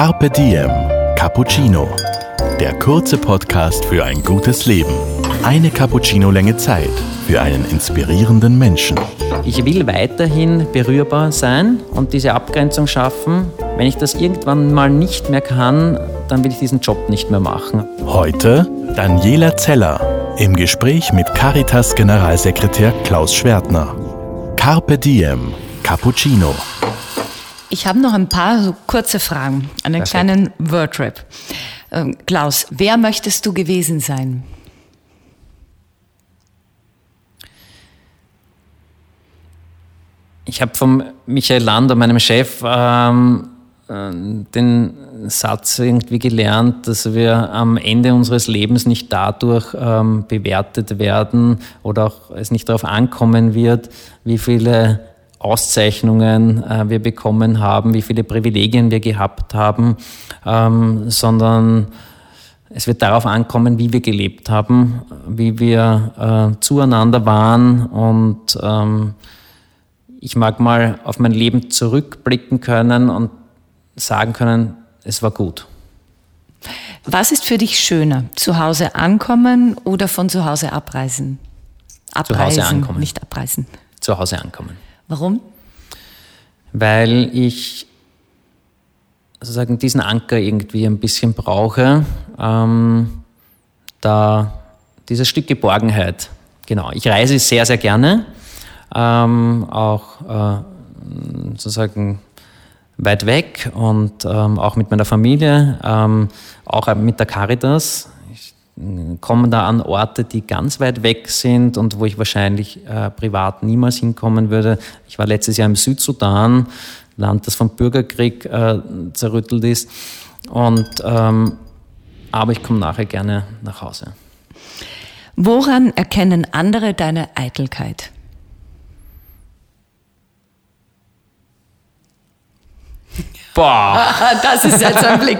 Carpe Diem Cappuccino. Der kurze Podcast für ein gutes Leben. Eine Cappuccino-Länge Zeit für einen inspirierenden Menschen. Ich will weiterhin berührbar sein und diese Abgrenzung schaffen. Wenn ich das irgendwann mal nicht mehr kann, dann will ich diesen Job nicht mehr machen. Heute Daniela Zeller im Gespräch mit Caritas Generalsekretär Klaus Schwertner. Carpe Diem Cappuccino. Ich habe noch ein paar so kurze Fragen, einen Perfekt. kleinen Wordrap. Ähm, Klaus, wer möchtest du gewesen sein? Ich habe von Michael Lander, meinem Chef, ähm, äh, den Satz irgendwie gelernt, dass wir am Ende unseres Lebens nicht dadurch ähm, bewertet werden oder auch es nicht darauf ankommen wird, wie viele Auszeichnungen äh, wir bekommen haben, wie viele Privilegien wir gehabt haben, ähm, sondern es wird darauf ankommen, wie wir gelebt haben, wie wir äh, zueinander waren und ähm, ich mag mal auf mein Leben zurückblicken können und sagen können, es war gut. Was ist für dich schöner? Zu Hause ankommen oder von zu Hause abreisen? Abreisen, ankommen. nicht abreisen. Zu Hause ankommen. Warum? Weil ich sozusagen diesen Anker irgendwie ein bisschen brauche, ähm, da dieses Stück Geborgenheit. Genau, ich reise sehr, sehr gerne, ähm, auch äh, sozusagen weit weg und ähm, auch mit meiner Familie, ähm, auch mit der Caritas. Ich äh, komme da an Orte, die ganz weit weg sind und wo ich wahrscheinlich äh, privat niemals hinkommen würde. Ich war letztes Jahr im Südsudan, Land, das vom Bürgerkrieg äh, zerrüttelt ist. Und, ähm, aber ich komme nachher gerne nach Hause. Woran erkennen andere deine Eitelkeit? Boah! Das ist jetzt ein Blick.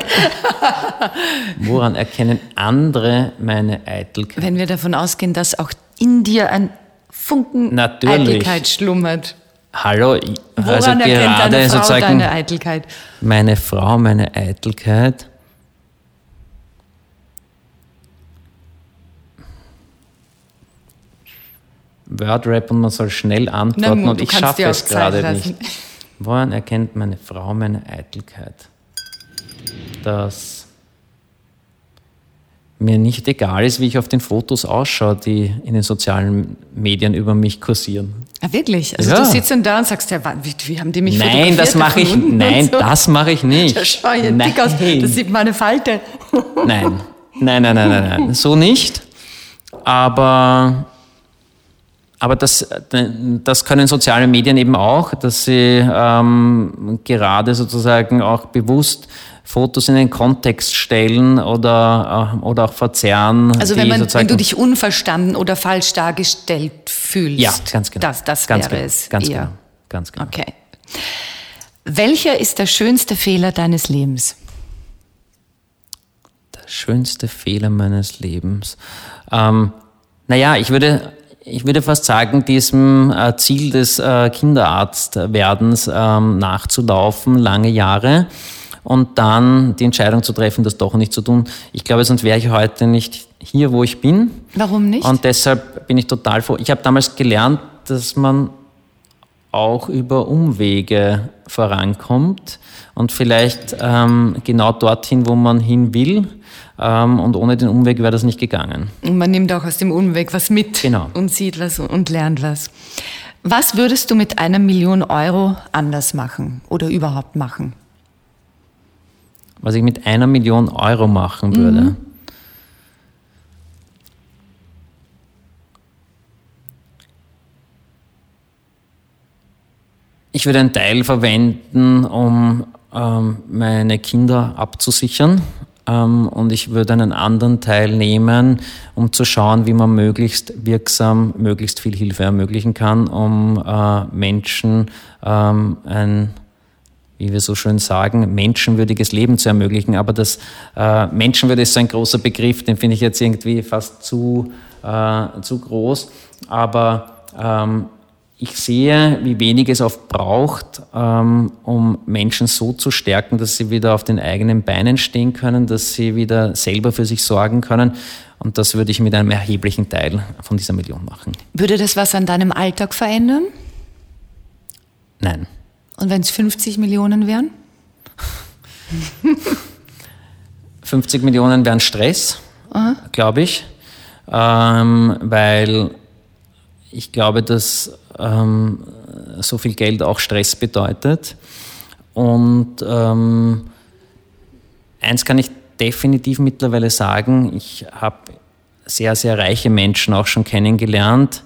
Woran erkennen andere meine Eitelkeit? Wenn wir davon ausgehen, dass auch in dir ein Funken Natürlich. Eitelkeit schlummert. Hallo, Woran also gerade deine Frau sozusagen deine Eitelkeit? meine Frau, meine Eitelkeit. Wordrap und man soll schnell antworten Na, und ich schaffe es gerade nicht. Woran erkennt meine Frau meine Eitelkeit? Dass mir nicht egal ist, wie ich auf den Fotos ausschaue, die in den sozialen Medien über mich kursieren. Ah, wirklich? Also Ja. du sitzt dann da und sagst, ja, wie, wie haben die mich Nein, das mache ich, nein, so? das mache ich nicht. Da schau ich nein. dick aus, da sieht man eine Falte. Nein, nein, nein, nein, nein, nein. so nicht. Aber, aber das, das können soziale Medien eben auch, dass sie ähm, gerade sozusagen auch bewusst Fotos in den Kontext stellen oder, äh, oder auch verzerren. Also wenn, man, wenn du dich unverstanden oder falsch dargestellt fühlst. Ja, ganz genau. Das, das ganz wäre genau, es Ganz eher. genau. Ganz genau. Okay. Welcher ist der schönste Fehler deines Lebens? Der schönste Fehler meines Lebens. Ähm, naja, ich würde, ich würde fast sagen, diesem äh, Ziel des äh, Kinderarztwerdens ähm, nachzulaufen, lange Jahre, und dann die Entscheidung zu treffen, das doch nicht zu tun. Ich glaube, sonst wäre ich heute nicht hier, wo ich bin. Warum nicht? Und deshalb bin ich total froh. Ich habe damals gelernt, dass man auch über Umwege vorankommt und vielleicht ähm, genau dorthin, wo man hin will. Ähm, und ohne den Umweg wäre das nicht gegangen. und man nimmt auch aus dem Unweg was mit Genau. und sieht was und lernt was. Was würdest du mit einer Million Euro anders machen oder überhaupt machen? Was ich mit einer Million Euro machen würde. Ich würde einen Teil verwenden, um ähm, meine Kinder abzusichern. Ähm, und ich würde einen anderen Teil nehmen, um zu schauen, wie man möglichst wirksam, möglichst viel Hilfe ermöglichen kann, um äh, Menschen ähm, ein wie wir so schön sagen, menschenwürdiges Leben zu ermöglichen. Aber das äh, Menschenwürde ist so ein großer Begriff, den finde ich jetzt irgendwie fast zu, äh, zu groß. Aber ähm, ich sehe, wie wenig es oft braucht, ähm, um Menschen so zu stärken, dass sie wieder auf den eigenen Beinen stehen können, dass sie wieder selber für sich sorgen können. Und das würde ich mit einem erheblichen Teil von dieser Million machen. Würde das was an deinem Alltag verändern? Nein. Und wenn es 50 Millionen wären? 50 Millionen wären Stress, glaube ich, ähm, weil ich glaube, dass ähm, so viel Geld auch Stress bedeutet. Und ähm, eins kann ich definitiv mittlerweile sagen, ich habe sehr, sehr reiche Menschen auch schon kennengelernt.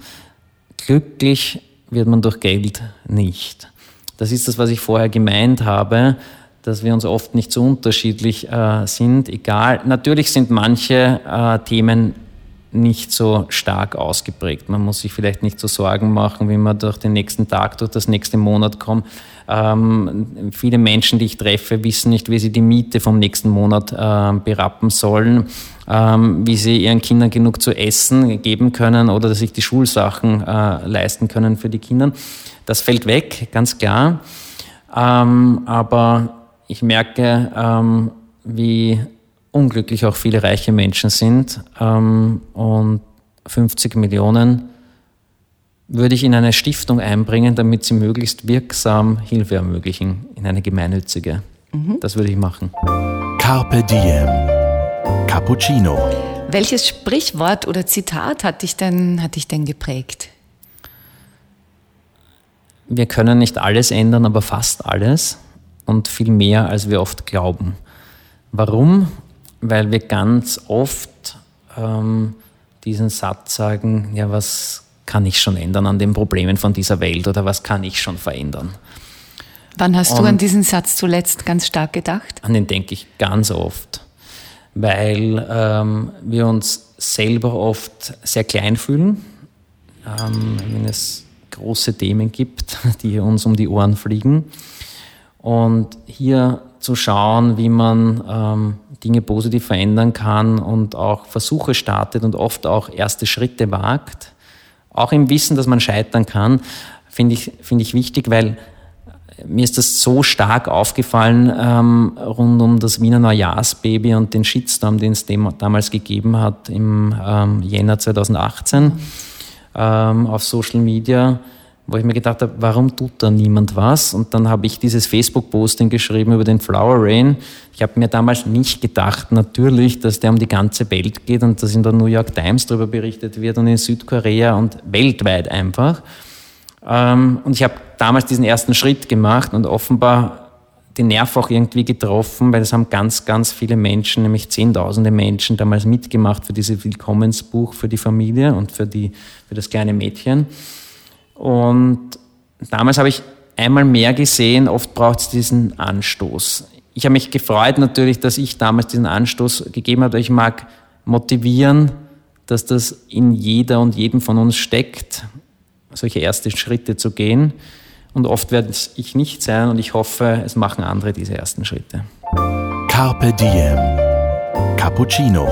Glücklich wird man durch Geld nicht. Das ist das, was ich vorher gemeint habe, dass wir uns oft nicht so unterschiedlich äh, sind. Egal, natürlich sind manche äh, Themen nicht so stark ausgeprägt. Man muss sich vielleicht nicht so Sorgen machen, wie man durch den nächsten Tag, durch das nächste Monat kommt. Ähm, viele Menschen, die ich treffe, wissen nicht, wie sie die Miete vom nächsten Monat äh, berappen sollen, ähm, wie sie ihren Kindern genug zu essen geben können oder sich die Schulsachen äh, leisten können für die Kinder. Das fällt weg, ganz klar. Ähm, aber ich merke, ähm, wie unglücklich auch viele reiche Menschen sind. Ähm, und 50 Millionen würde ich in eine Stiftung einbringen, damit sie möglichst wirksam Hilfe ermöglichen, in eine gemeinnützige. Mhm. Das würde ich machen. Carpe Diem. Cappuccino. Welches Sprichwort oder Zitat hat dich denn, hat dich denn geprägt? Wir können nicht alles ändern, aber fast alles und viel mehr, als wir oft glauben. Warum? Weil wir ganz oft ähm, diesen Satz sagen, ja, was kann ich schon ändern an den Problemen von dieser Welt oder was kann ich schon verändern? Wann hast Und du an diesen Satz zuletzt ganz stark gedacht? An den denke ich ganz oft, weil ähm, wir uns selber oft sehr klein fühlen, ähm, wenn es große Themen gibt, die uns um die Ohren fliegen. Und hier zu schauen, wie man ähm, Dinge positiv verändern kann und auch Versuche startet und oft auch erste Schritte wagt. Auch im Wissen, dass man scheitern kann, finde ich, finde ich wichtig, weil mir ist das so stark aufgefallen ähm, rund um das Wiener Neujahrsbaby und den Shitstorm, den es damals gegeben hat im ähm, Jänner 2018 ähm, auf Social Media wo ich mir gedacht habe, warum tut da niemand was? Und dann habe ich dieses Facebook-Posting geschrieben über den Flower Rain. Ich habe mir damals nicht gedacht, natürlich, dass der um die ganze Welt geht und dass in der New York Times darüber berichtet wird und in Südkorea und weltweit einfach. Ähm, und ich habe damals diesen ersten Schritt gemacht und offenbar den Nerv auch irgendwie getroffen, weil es haben ganz, ganz viele Menschen, nämlich Zehntausende Menschen damals mitgemacht für dieses Willkommensbuch für die Familie und für, die, für das kleine Mädchen. Und damals habe ich einmal mehr gesehen, oft braucht es diesen Anstoß. Ich habe mich gefreut natürlich, dass ich damals diesen Anstoß gegeben habe. Ich mag motivieren, dass das in jeder und jedem von uns steckt, solche erste Schritte zu gehen. Und oft werde es ich nicht sein und ich hoffe, es machen andere diese ersten Schritte. Carpe Diem. Cappuccino.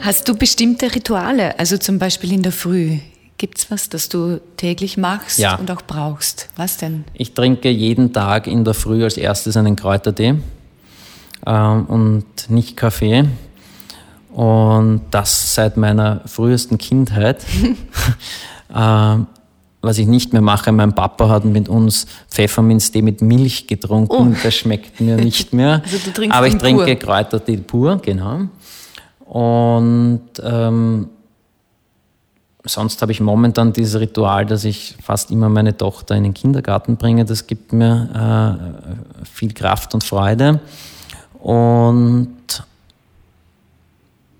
Hast du bestimmte Rituale, also zum Beispiel in der Früh? Gibt es was, das du täglich machst ja. und auch brauchst? Was denn? Ich trinke jeden Tag in der Früh als erstes einen Kräutertee ähm, und nicht Kaffee. Und das seit meiner frühesten Kindheit. ähm, was ich nicht mehr mache, mein Papa hat mit uns Pfefferminztee mit Milch getrunken. Oh. Das schmeckt mir nicht mehr. also Aber ich trinke pur. Kräutertee pur, genau. Und ähm, sonst habe ich momentan dieses Ritual, dass ich fast immer meine Tochter in den Kindergarten bringe. Das gibt mir äh, viel Kraft und Freude. Und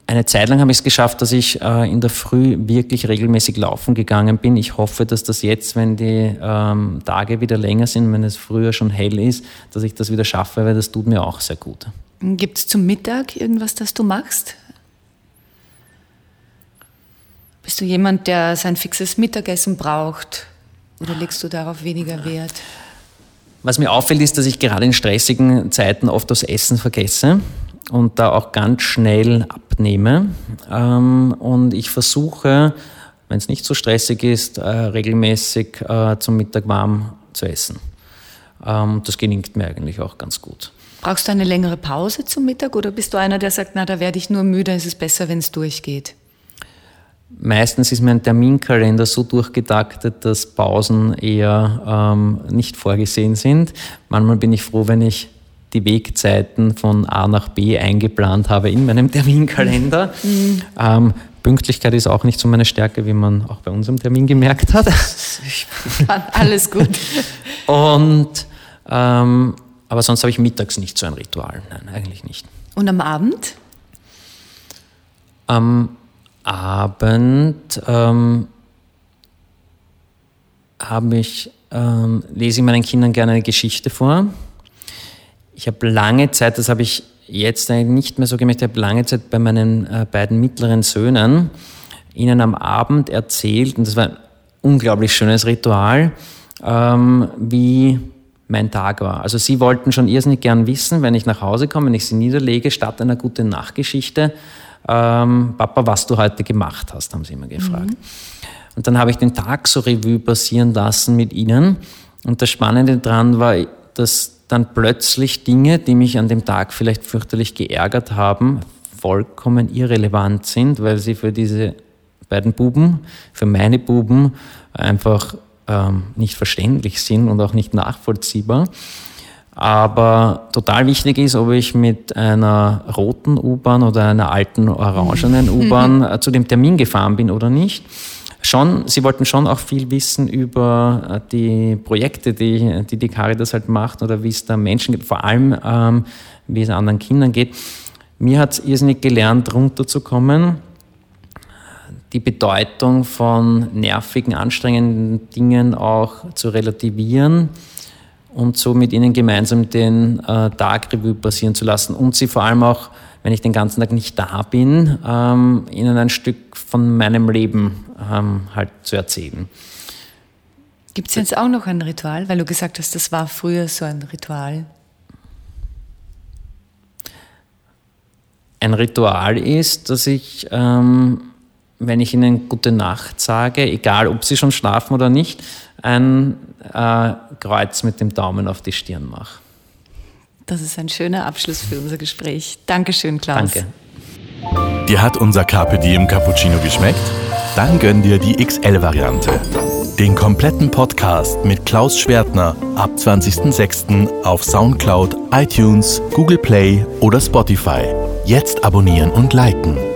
eine Zeit lang habe ich es geschafft, dass ich äh, in der Früh wirklich regelmäßig laufen gegangen bin. Ich hoffe, dass das jetzt, wenn die ähm, Tage wieder länger sind, wenn es früher schon hell ist, dass ich das wieder schaffe, weil das tut mir auch sehr gut. Gibt es zum Mittag irgendwas, das du machst? Bist du jemand, der sein fixes Mittagessen braucht oder legst du darauf weniger Wert? Was mir auffällt, ist, dass ich gerade in stressigen Zeiten oft das Essen vergesse und da auch ganz schnell abnehme. Ähm, und ich versuche wenn es nicht so stressig ist, äh, regelmäßig äh, zum Mittag warm zu essen. Ähm, das gelingt mir eigentlich auch ganz gut. Brauchst du eine längere Pause zum Mittag oder bist du einer, der sagt, na, da werde ich nur müde, ist es besser, wenn es durchgeht? Meistens ist mein Terminkalender so durchgetaktet, dass Pausen eher ähm, nicht vorgesehen sind. Manchmal bin ich froh, wenn ich die Wegzeiten von A nach B eingeplant habe in meinem Terminkalender. Mhm. Ähm, Pünktlichkeit ist auch nicht so meine Stärke, wie man auch bei unserem Termin gemerkt hat. Alles gut. Und, ähm, aber sonst habe ich mittags nicht so ein Ritual. Nein, eigentlich nicht. Und am Abend? Am Abend ähm, habe ich, ähm, lese ich meinen Kindern gerne eine Geschichte vor. Ich habe lange Zeit, das habe ich jetzt eigentlich nicht mehr so gemacht, ich habe lange Zeit bei meinen äh, beiden mittleren Söhnen ihnen am Abend erzählt, und das war ein unglaublich schönes Ritual, ähm, wie mein Tag war. Also sie wollten schon irrsinnig gern wissen, wenn ich nach Hause komme, wenn ich sie niederlege, statt einer guten Nachtgeschichte, ähm, Papa, was du heute gemacht hast, haben sie immer gefragt. Mhm. Und dann habe ich den Tag so Revue passieren lassen mit ihnen. Und das Spannende daran war, dass dann plötzlich Dinge, die mich an dem Tag vielleicht fürchterlich geärgert haben, vollkommen irrelevant sind, weil sie für diese beiden Buben, für meine Buben einfach ähm, nicht verständlich sind und auch nicht nachvollziehbar. Aber total wichtig ist, ob ich mit einer roten U-Bahn oder einer alten orangenen U-Bahn äh, zu dem Termin gefahren bin oder nicht. Schon, sie wollten schon auch viel wissen über äh, die Projekte, die die, die Caritas halt macht oder wie es da Menschen geht, vor allem ähm, wie es anderen Kindern geht. Mir hat es irrsinnig gelernt, runterzukommen, die Bedeutung von nervigen, anstrengenden Dingen auch zu relativieren und so mit ihnen gemeinsam den äh, Tag Revue passieren zu lassen und sie vor allem auch, wenn ich den ganzen Tag nicht da bin, ähm, ihnen ein Stück von meinem Leben ähm, halt zu erzählen. Gibt es jetzt auch noch ein Ritual, weil du gesagt hast, das war früher so ein Ritual? Ein Ritual ist, dass ich, ähm, wenn ich ihnen gute Nacht sage, egal ob sie schon schlafen oder nicht, ein äh, Kreuz mit dem Daumen auf die Stirn mache. Das ist ein schöner Abschluss für unser Gespräch. Dankeschön, Klaus. Danke. Dir hat unser Carpe Diem Cappuccino geschmeckt? Dann gönn dir die XL-Variante. Den kompletten Podcast mit Klaus Schwertner ab 20.06. auf Soundcloud, iTunes, Google Play oder Spotify. Jetzt abonnieren und liken.